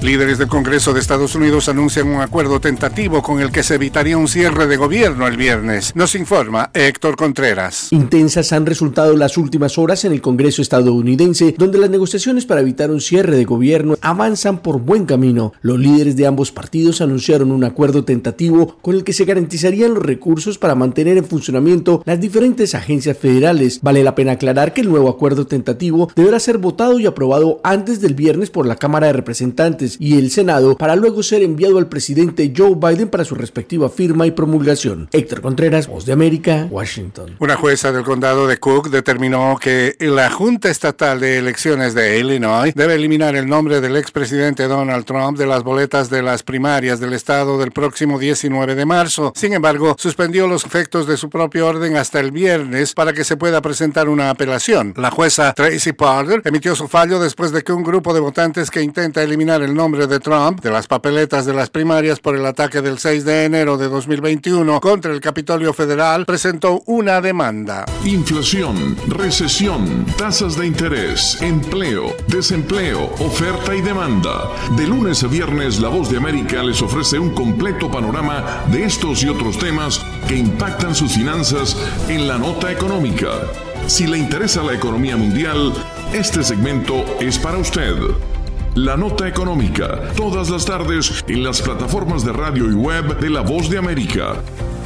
Líderes del Congreso de Estados Unidos anuncian un acuerdo tentativo con el que se evitaría un cierre de gobierno el viernes. Nos informa Héctor Contreras. Intensas han resultado las últimas horas en el Congreso estadounidense, donde las negociaciones para evitar un cierre de gobierno avanzan por buen camino. Los líderes de ambos partidos anunciaron un acuerdo tentativo con el que se garantizarían los recursos para mantener en funcionamiento las diferentes agencias federales. Vale la pena aclarar que el nuevo acuerdo tentativo deberá ser votado y aprobado antes del viernes por la Cámara de Representantes y el Senado para luego ser enviado al presidente Joe Biden para su respectiva firma y promulgación. Héctor Contreras, Voz de América, Washington. Una jueza del condado de Cook determinó que la Junta Estatal de Elecciones de Illinois debe eliminar el nombre del expresidente Donald Trump de las boletas de las primarias del estado del próximo 19 de marzo. Sin embargo, suspendió los efectos de su propio orden hasta el viernes para que se pueda presentar una apelación. La jueza Tracy Parker emitió su fallo después de que un grupo de votantes que intenta eliminar el nombre de Trump de las papeletas de las primarias por el ataque del 6 de enero de 2021 contra el Capitolio Federal, presentó una demanda. Inflación, recesión, tasas de interés, empleo, desempleo, oferta y demanda. De lunes a viernes, La Voz de América les ofrece un completo panorama de estos y otros temas que impactan sus finanzas en la nota económica. Si le interesa la economía mundial, este segmento es para usted. La Nota Económica, todas las tardes en las plataformas de radio y web de La Voz de América.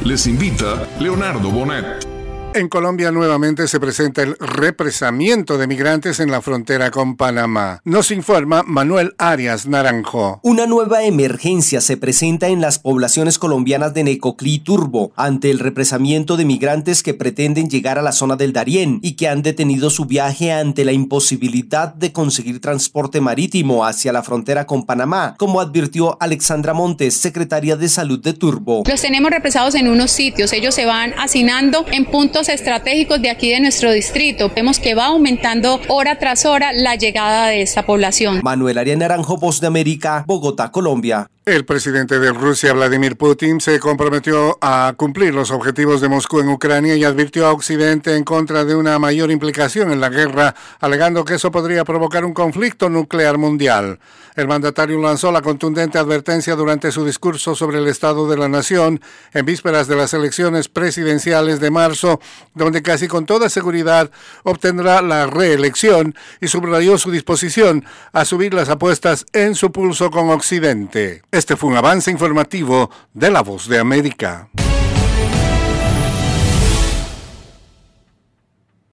Les invita Leonardo Bonet. En Colombia nuevamente se presenta el represamiento de migrantes en la frontera con Panamá. Nos informa Manuel Arias Naranjo. Una nueva emergencia se presenta en las poblaciones colombianas de Necoclí y Turbo ante el represamiento de migrantes que pretenden llegar a la zona del Darién y que han detenido su viaje ante la imposibilidad de conseguir transporte marítimo hacia la frontera con Panamá, como advirtió Alexandra Montes, secretaria de Salud de Turbo. Los tenemos represados en unos sitios, ellos se van hacinando en estratégicos de aquí de nuestro distrito. Vemos que va aumentando hora tras hora la llegada de esta población. Manuel Arias Naranjo, Voz de América, Bogotá, Colombia. El presidente de Rusia, Vladimir Putin, se comprometió a cumplir los objetivos de Moscú en Ucrania y advirtió a Occidente en contra de una mayor implicación en la guerra, alegando que eso podría provocar un conflicto nuclear mundial. El mandatario lanzó la contundente advertencia durante su discurso sobre el estado de la nación en vísperas de las elecciones presidenciales de marzo, donde casi con toda seguridad obtendrá la reelección y subrayó su disposición a subir las apuestas en su pulso con Occidente. Este fue un avance informativo de La Voz de América.